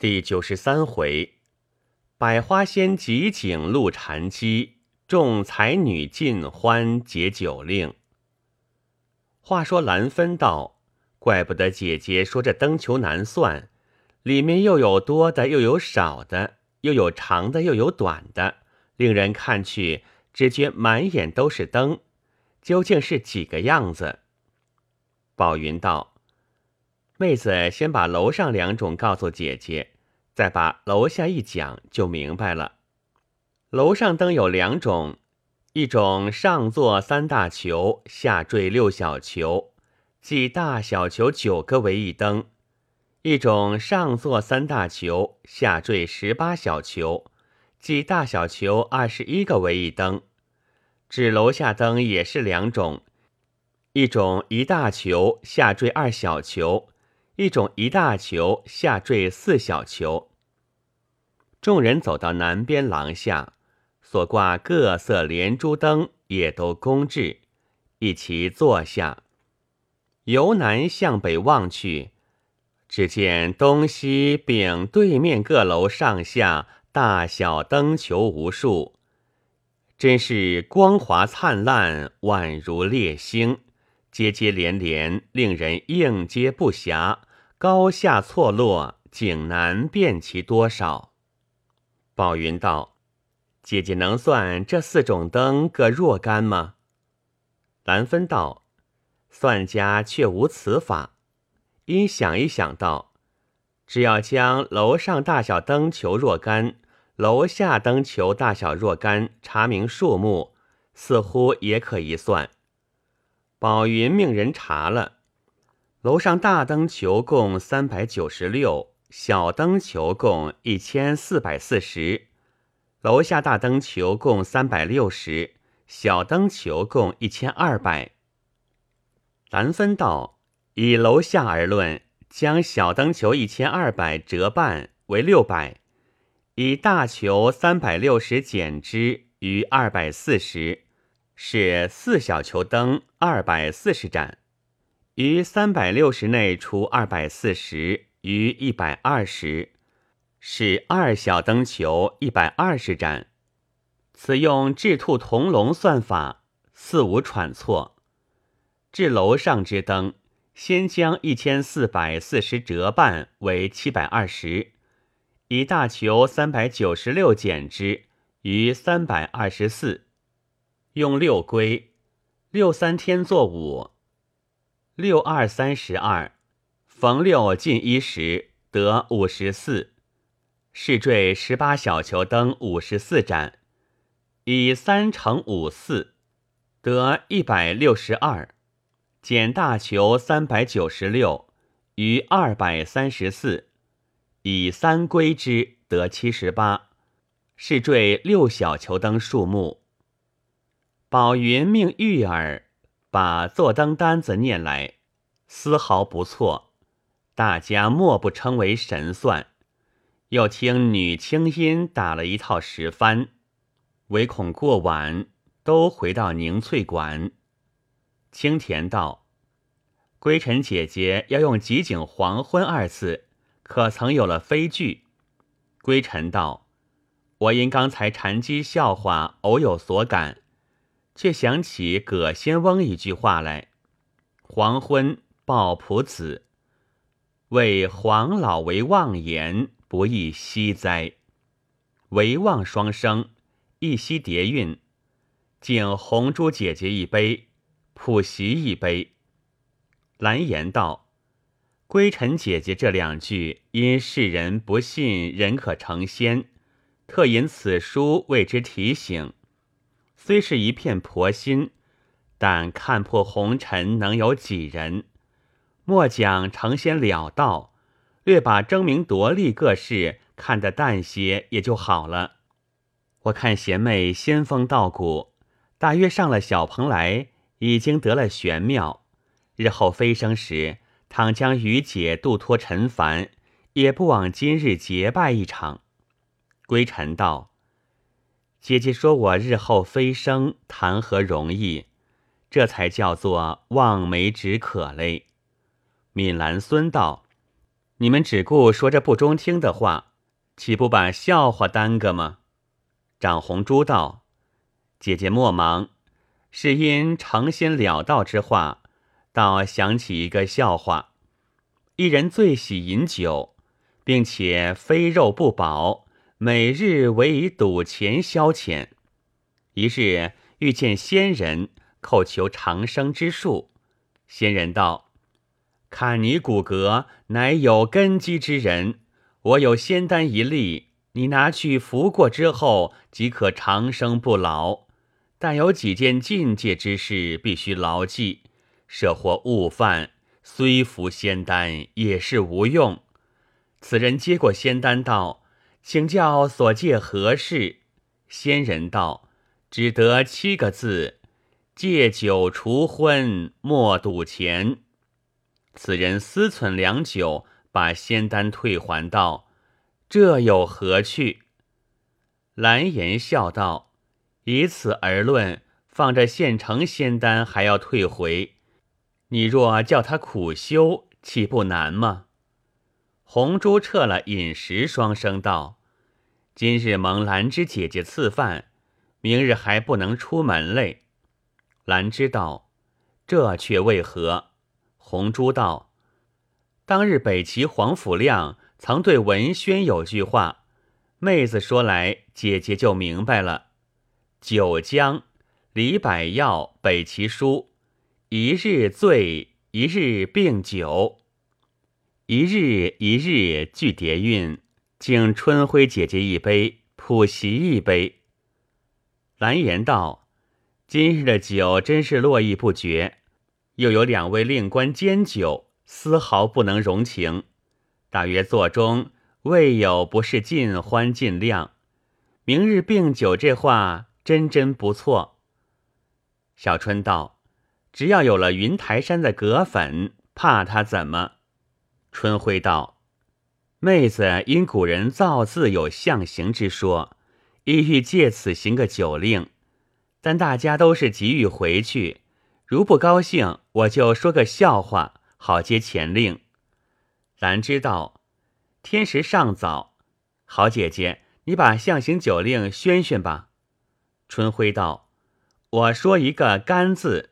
第九十三回，百花仙集景露禅机，众才女尽欢结酒令。话说兰芬道：“怪不得姐姐说这灯球难算，里面又有多的，又有少的，又有长的，又有短的，令人看去只觉满眼都是灯，究竟是几个样子？”宝云道。妹子先把楼上两种告诉姐姐，再把楼下一讲就明白了。楼上灯有两种，一种上座三大球，下坠六小球，即大小球九个为一灯；一种上座三大球，下坠十八小球，即大小球二十一个为一灯。指楼下灯也是两种，一种一大球，下坠二小球。一种一大球下坠四小球。众人走到南边廊下，所挂各色连珠灯也都供置，一齐坐下。由南向北望去，只见东西并对面各楼上下大小灯球无数，真是光华灿烂，宛如烈星，接接连连，令人应接不暇。高下错落，景难辨其多少。宝云道：“姐姐能算这四种灯各若干吗？”兰芬道：“算家却无此法。”因想一想道：“只要将楼上大小灯球若干，楼下灯球大小若干，查明数目，似乎也可以算。”宝云命人查了。楼上大灯球共三百九十六，小灯球共一千四百四十。楼下大灯球共三百六十，小灯球共一千二百。兰芬道：以楼下而论，将小灯球一千二百折半为六百，以大球三百六十减之余二百四十，是四小球灯二百四十盏。于三百六十内除二百四十，余一百二十，是二小灯球一百二十盏。此用智兔同笼算法，似无喘错。至楼上之灯，先将一千四百四十折半为七百二十，以大球三百九十六减之，余三百二十四。用六归，六三天作五。六二三十二，逢六进一时，得五十四。试坠十八小球灯五十四盏，以三乘五四，得一百六十二。减大球三百九十六，余二百三十四，以三归之，得七十八。是坠六小球灯数目。宝云命玉儿。把坐灯单子念来，丝毫不错，大家莫不称为神算。又听女清音打了一套十番，唯恐过晚，都回到凝翠馆。青田道：“归尘姐姐要用‘集景黄昏’二字，可曾有了飞句？”归尘道：“我因刚才禅机笑话，偶有所感。”却想起葛仙翁一句话来：“黄昏抱朴子，为黄老为妄言，不亦惜哉？唯望双生，一夕叠韵，敬红珠姐姐一杯，普席一杯。”蓝颜道：“归尘姐姐这两句，因世人不信人可成仙，特引此书为之提醒。”虽是一片婆心，但看破红尘能有几人？莫讲成仙了道，略把争名夺利各事看得淡些也就好了。我看贤妹仙风道骨，大约上了小蓬莱，已经得了玄妙。日后飞升时，倘将于姐度脱尘凡，也不枉今日结拜一场。归尘道。姐姐说：“我日后飞升，谈何容易？这才叫做望梅止渴嘞。”闵兰孙道：“你们只顾说着不中听的话，岂不把笑话耽搁吗？长红珠道：“姐姐莫忙，是因成心了道之话，倒想起一个笑话。一人最喜饮酒，并且非肉不饱，每日唯以赌钱消遣。一日遇见仙人，叩求长生之术。仙人道。”看你骨骼乃有根基之人，我有仙丹一粒，你拿去服过之后，即可长生不老。但有几件境界之事，必须牢记，设或误犯，虽服仙丹也是无用。此人接过仙丹道：“请教所借何事？”仙人道：“只得七个字：戒酒除昏，莫赌钱。”此人思忖良久，把仙丹退还道：“这有何趣？”蓝颜笑道：“以此而论，放着现成仙丹还要退回，你若叫他苦修，岂不难吗？”红珠撤了饮食，双声道：“今日蒙兰芝姐姐赐饭，明日还不能出门嘞。”兰芝道：“这却为何？”红珠道：“当日北齐黄甫亮曾对文轩有句话，妹子说来，姐姐就明白了。九江李百药北齐书，一日醉，一日病酒，一日一日俱叠韵，敬春晖姐姐一杯，普习一杯。”蓝颜道：“今日的酒真是络绎不绝。”又有两位令官监酒，丝毫不能容情。大约座中未有不是尽欢尽量。明日病酒这话真真不错。小春道：“只要有了云台山的葛粉，怕他怎么？”春晖道：“妹子因古人造字有象形之说，意欲借此行个酒令，但大家都是急于回去。”如不高兴，我就说个笑话，好接前令。兰知道天时尚早，好姐姐，你把象形酒令宣宣吧。春晖道：“我说一个干字，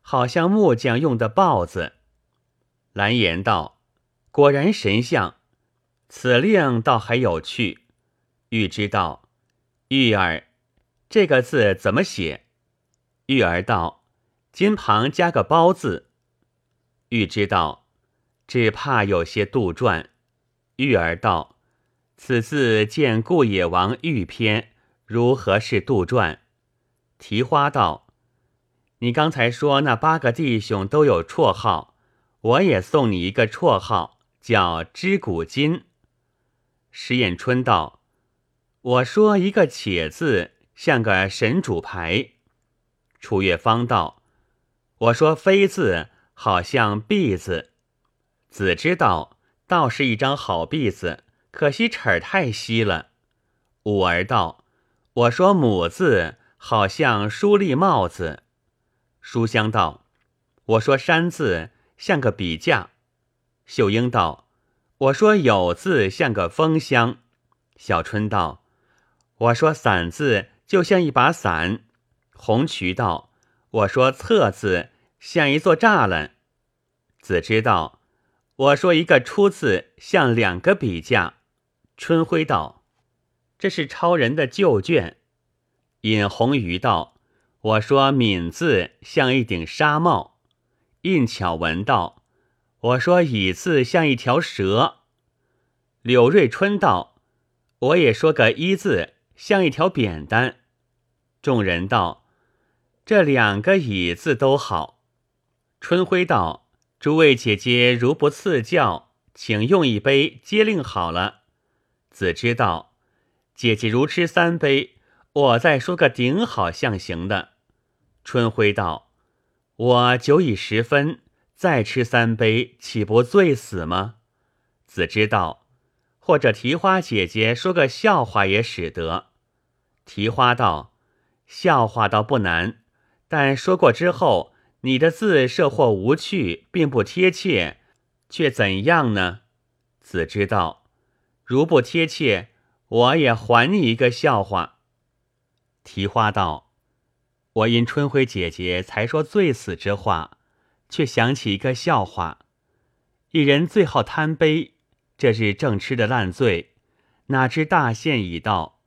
好像木匠用的刨子。”蓝颜道：“果然神像，此令倒还有趣。”玉知道：“玉儿，这个字怎么写？”玉儿道。金旁加个包字，玉知道，只怕有些杜撰。玉儿道：“此字见顾野王玉篇，如何是杜撰？”提花道：“你刚才说那八个弟兄都有绰号，我也送你一个绰号，叫知古今。”石彦春道：“我说一个且字，像个神主牌。”楚月芳道。我说“飞”字好像“篦”字，子知道倒是一张好篦子，可惜齿儿太稀了。五儿道：“我说‘母’字好像书立帽子。”书香道：“我说‘山’字像个笔架。”秀英道：“我说‘有’字像个风箱。”小春道：“我说‘伞’字就像一把伞。”红渠道。我说“侧”字像一座栅栏，子知道。我说一个“出”字像两个笔架。春晖道：“这是超人的旧卷。”尹红鱼道：“我说‘敏’字像一顶纱帽。”印巧文道：“我说‘乙’字像一条蛇。”柳瑞春道：“我也说个‘一’字像一条扁担。”众人道。这两个椅子都好。春晖道：“诸位姐姐如不赐教，请用一杯接令好了。”子知道：“姐姐如吃三杯，我再说个顶好象形的。”春晖道：“我酒已十分，再吃三杯，岂不醉死吗？”子知道：“或者提花姐姐说个笑话也使得。”提花道：“笑话倒不难。”但说过之后，你的字设或无趣，并不贴切，却怎样呢？子之道，如不贴切，我也还你一个笑话。提花道：“我因春晖姐姐才说醉死之话，却想起一个笑话。一人最好贪杯，这日正吃的烂醉，哪知大限已到，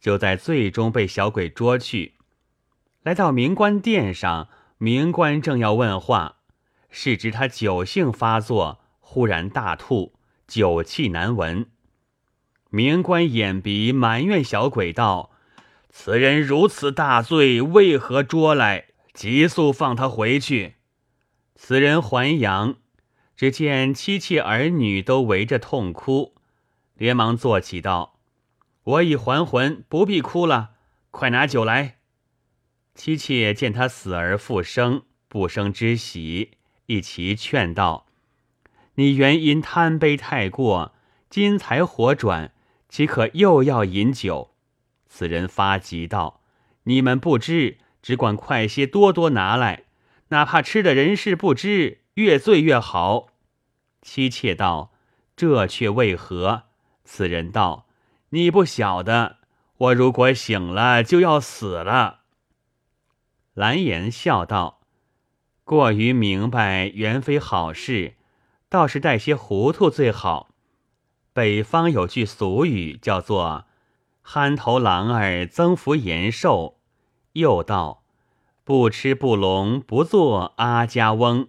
就在醉中被小鬼捉去。来到明官殿上，明官正要问话，是知他酒性发作，忽然大吐，酒气难闻。明官眼鼻埋怨小鬼道。”此人如此大罪，为何捉来？急速放他回去。此人还阳，只见妻妾儿女都围着痛哭，连忙坐起道：“我已还魂，不必哭了，快拿酒来。”妻妾见他死而复生，不生之喜，一齐劝道：“你原因贪杯太过，今才活转，岂可又要饮酒？”此人发急道：“你们不知，只管快些多多拿来，哪怕吃的人事不知，越醉越好。”妻妾道：“这却为何？”此人道：“你不晓得，我如果醒了就要死了。”蓝颜笑道：“过于明白原非好事，倒是带些糊涂最好。北方有句俗语，叫做。”憨头狼儿增福延寿，又道：“不吃不聋，不做阿家翁。”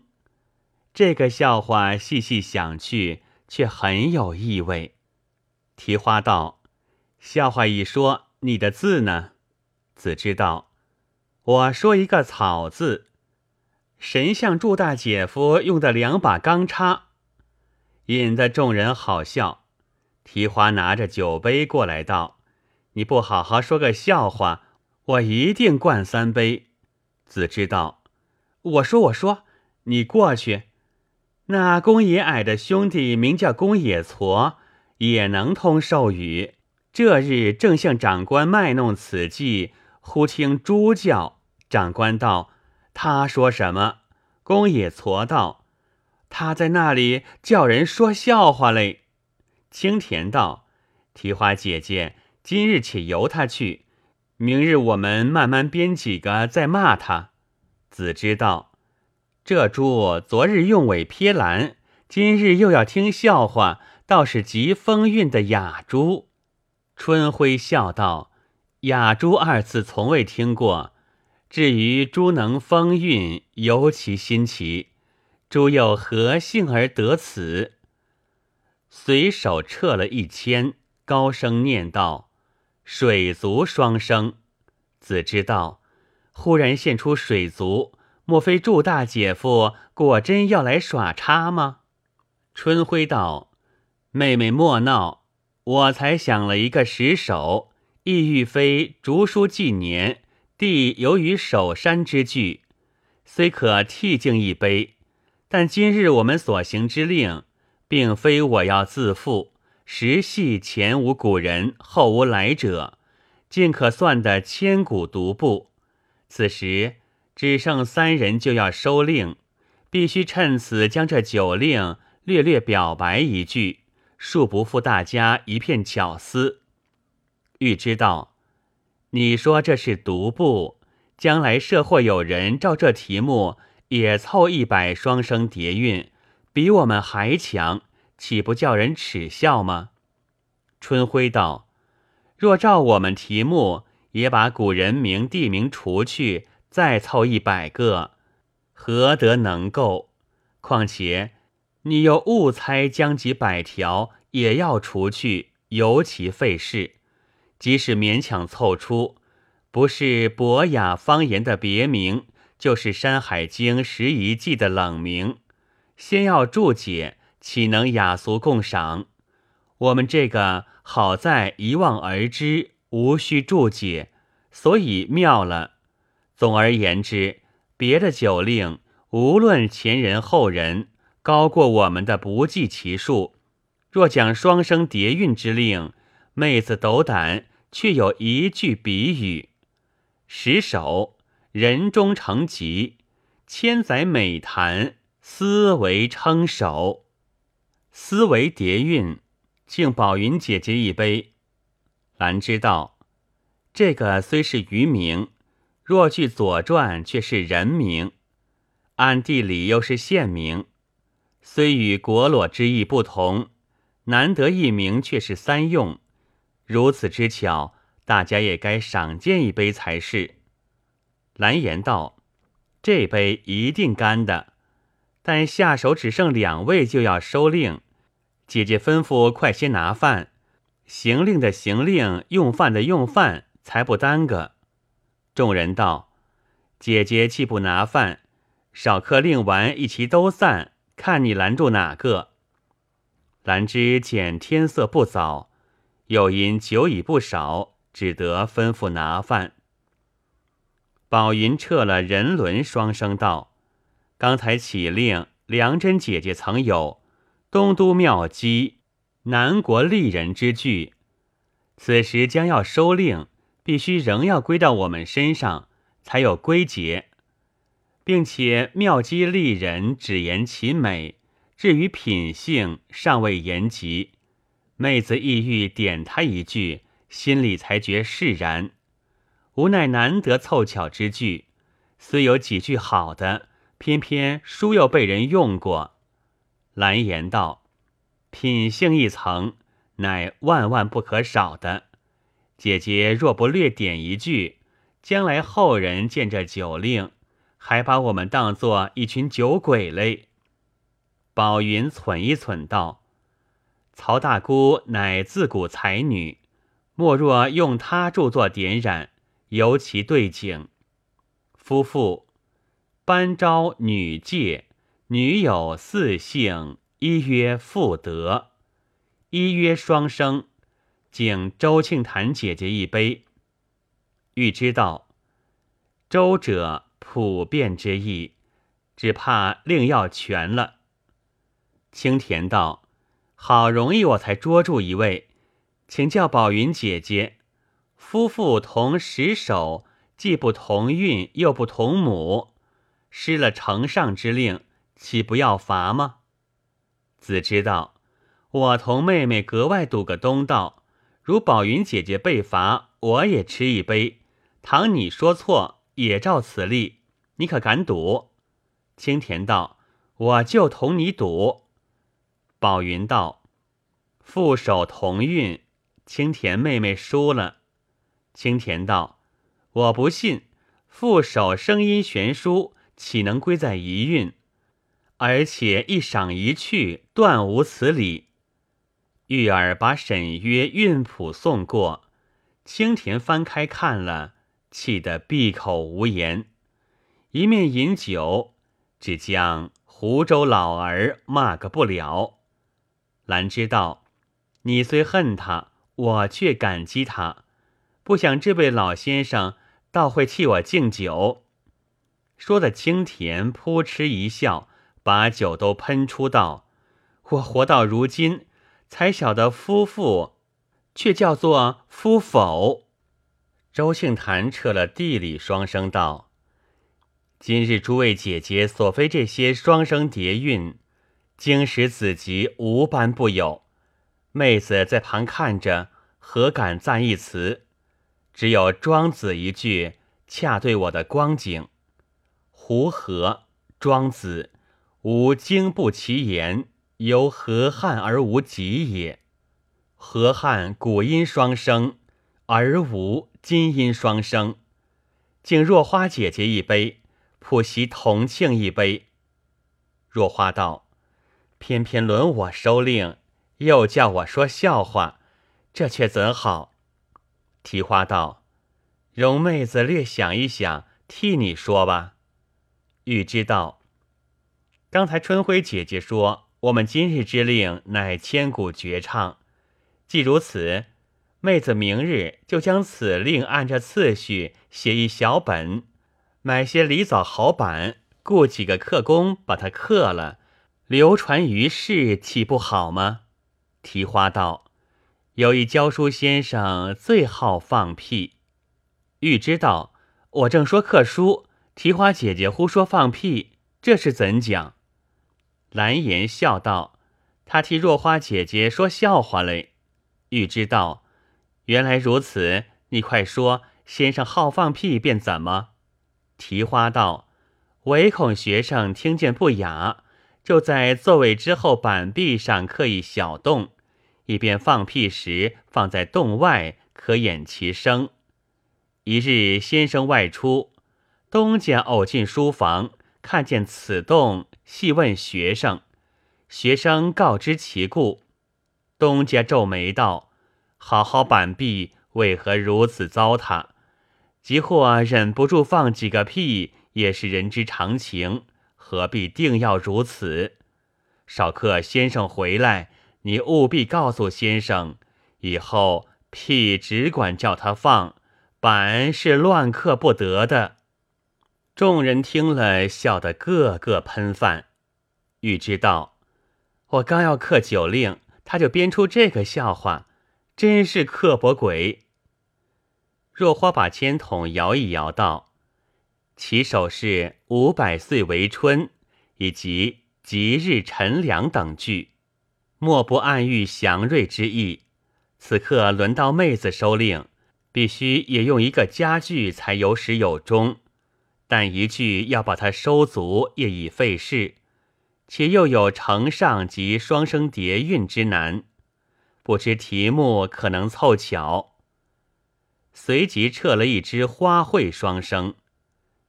这个笑话细细想去，却很有意味。提花道：“笑话一说，你的字呢？”子知道：“我说一个草字。”神像祝大姐夫用的两把钢叉，引得众人好笑。提花拿着酒杯过来道。你不好好说个笑话，我一定灌三杯。子知道，我说我说，你过去。那公野矮的兄弟名叫公野矬，也能通授语。这日正向长官卖弄此计，忽听猪叫。长官道：“他说什么？”公野矬道：“他在那里叫人说笑话嘞。”青田道：“提花姐姐。”今日且由他去，明日我们慢慢编几个再骂他。子知道，这猪昨日用尾撇蓝，今日又要听笑话，倒是极风韵的雅猪。春晖笑道：“雅猪二字从未听过，至于猪能风韵，尤其新奇。猪又何幸而得此？”随手撤了一签，高声念道。水族双生，子知道，忽然现出水族，莫非祝大姐夫果真要来耍叉吗？春晖道：“妹妹莫闹，我才想了一个石首，意欲非竹书纪年，弟由于守山之句，虽可替敬一杯，但今日我们所行之令，并非我要自负。”实系前无古人，后无来者，尽可算得千古独步。此时只剩三人就要收令，必须趁此将这酒令略略表白一句，恕不负大家一片巧思。欲知道，你说这是独步，将来社或有人照这题目也凑一百双生叠韵，比我们还强。岂不叫人耻笑吗？春晖道：“若照我们题目，也把古人名地名除去，再凑一百个，何得能够？况且你又误猜将几百条，也要除去，尤其费事。即使勉强凑出，不是博雅方言的别名，就是《山海经》拾遗记的冷名，先要注解。”岂能雅俗共赏？我们这个好在一望而知，无需注解，所以妙了。总而言之，别的酒令，无论前人后人，高过我们的不计其数。若讲双生叠韵之令，妹子斗胆，却有一句比语：十首人中成疾，千载美谈，思为称首。思维叠韵，敬宝云姐姐一杯。兰知道，这个虽是渔名，若据《左传》却是人名，暗地里又是县名，虽与国裸之意不同，难得一名却是三用，如此之巧，大家也该赏鉴一杯才是。蓝颜道：“这杯一定干的，但下手只剩两位，就要收令。姐姐吩咐快些拿饭，行令的行令，用饭的用饭，才不耽搁。”众人道：“姐姐既不拿饭，少客令完一齐都散，看你拦住哪个。”兰芝见天色不早，又因酒已不少，只得吩咐拿饭。宝云撤了人伦，双声道：“刚才启令，梁真姐姐曾有东都妙姬、南国丽人之句，此时将要收令，必须仍要归到我们身上，才有归结，并且妙姬丽人只言其美，至于品性尚未言及。妹子意欲点他一句，心里才觉释然。”无奈难得凑巧之句，虽有几句好的，偏偏书又被人用过。蓝颜道：“品性一层，乃万万不可少的。姐姐若不略点一句，将来后人见这酒令，还把我们当作一群酒鬼嘞。”宝云忖一忖道：“曹大姑乃自古才女，莫若用她著作点染。”尤其对景，夫妇班昭女戒，女有四姓，一曰妇德，一曰双生。敬周庆坛姐姐一杯。欲知道周者普遍之意，只怕另要全了。青田道：“好容易我才捉住一位，请教宝云姐姐。”夫妇同十首，既不同韵，又不同母，失了承上之令，岂不要罚吗？子知道，我同妹妹格外赌个东道，如宝云姐姐被罚，我也吃一杯。倘你说错，也照此例，你可敢赌？青田道：“我就同你赌。”宝云道：“副手同韵，青田妹妹输了。”青田道：“我不信，副手声音悬殊，岂能归在一韵？而且一赏一去，断无此理。”玉儿把沈约韵谱送过，青田翻开看了，气得闭口无言。一面饮酒，只将湖州老儿骂个不了。兰知道，你虽恨他，我却感激他。不想这位老先生倒会替我敬酒，说的青田扑哧一笑，把酒都喷出，道：“我活到如今，才晓得夫妇，却叫做夫否。”周庆坛撤了地里，双声道：“今日诸位姐姐所非这些双声叠韵，经史子集无般不有。妹子在旁看着，何敢赞一词？”只有庄子一句，恰对我的光景。胡何？庄子无经不其言，由河汉而无极也。河汉古音双声，而无今音双声。敬若花姐姐一杯，普习同庆一杯。若花道：“偏偏轮我收令，又叫我说笑话，这却怎好？”提花道：“容妹子略想一想，替你说吧。”欲知道：“刚才春晖姐姐说，我们今日之令乃千古绝唱。既如此，妹子明日就将此令按着次序写一小本，买些梨枣好板，雇几个刻工把它刻了，流传于世，岂不好吗？”提花道。有一教书先生最好放屁，欲知道我正说课书，提花姐姐胡说放屁，这是怎讲？蓝颜笑道：“他替若花姐姐说笑话嘞。玉知道，原来如此，你快说，先生好放屁便怎么？提花道，唯恐学生听见不雅，就在座位之后板壁上刻一小洞，以便放屁时放在洞外，可掩其声。一日先生外出，东家偶进书房，看见此洞，细问学生。学生告知其故，东家皱眉道：“好好板壁，为何如此糟蹋？即或忍不住放几个屁，也是人之常情，何必定要如此？少客先生回来，你务必告诉先生，以后屁只管叫他放，板是乱刻不得的。”众人听了，笑得个个喷饭。欲知道。我刚要刻酒令，他就编出这个笑话，真是刻薄鬼。若花把签筒摇一摇，道：“起手是五百岁为春，以及吉日陈良等句，莫不暗喻祥瑞之意。此刻轮到妹子收令，必须也用一个佳句才有始有终，但一句要把它收足，也已费事。”且又有承上及双声叠韵之难，不知题目可能凑巧。随即撤了一支花卉双声。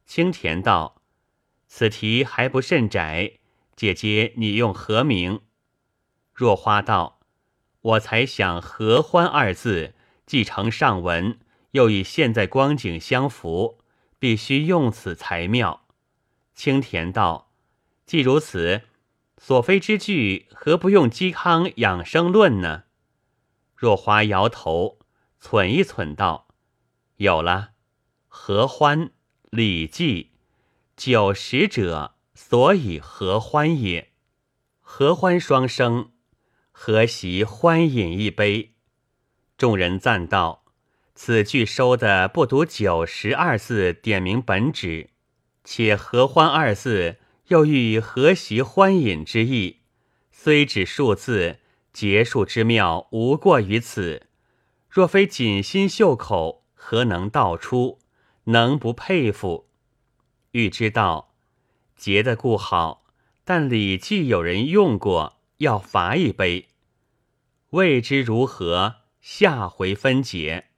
青田道：“此题还不甚窄，姐姐你用何名？”若花道：“我才想合欢二字，既成上文，又与现在光景相符，必须用此才妙。”青田道：“既如此。”所非之句，何不用嵇康养生论呢？若花摇头，忖一忖道：“有了，合欢，《礼记》，酒食者，所以合欢也。合欢双生，何习欢饮一杯？”众人赞道：“此句收的不独九十二字点明本旨，且合欢二字。”又欲和习欢饮之意，虽只数字，结束之妙无过于此。若非锦心绣口，何能道出？能不佩服？欲知道，结的固好，但《礼记》有人用过，要罚一杯。未知如何？下回分解。